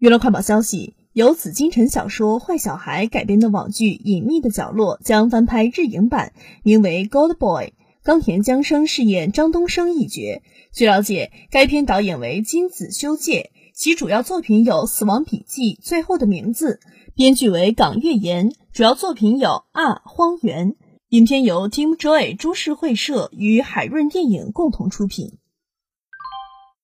娱乐快报消息：由紫金陈小说《坏小孩》改编的网剧《隐秘的角落》将翻拍日影版，名为《Gold Boy》，冈田将生饰演张东升一角。据了解，该片导演为金子修介，其主要作品有《死亡笔记》《最后的名字》，编剧为港月岩，主要作品有《啊荒原》。影片由 Team Joy 株式会社与海润电影共同出品。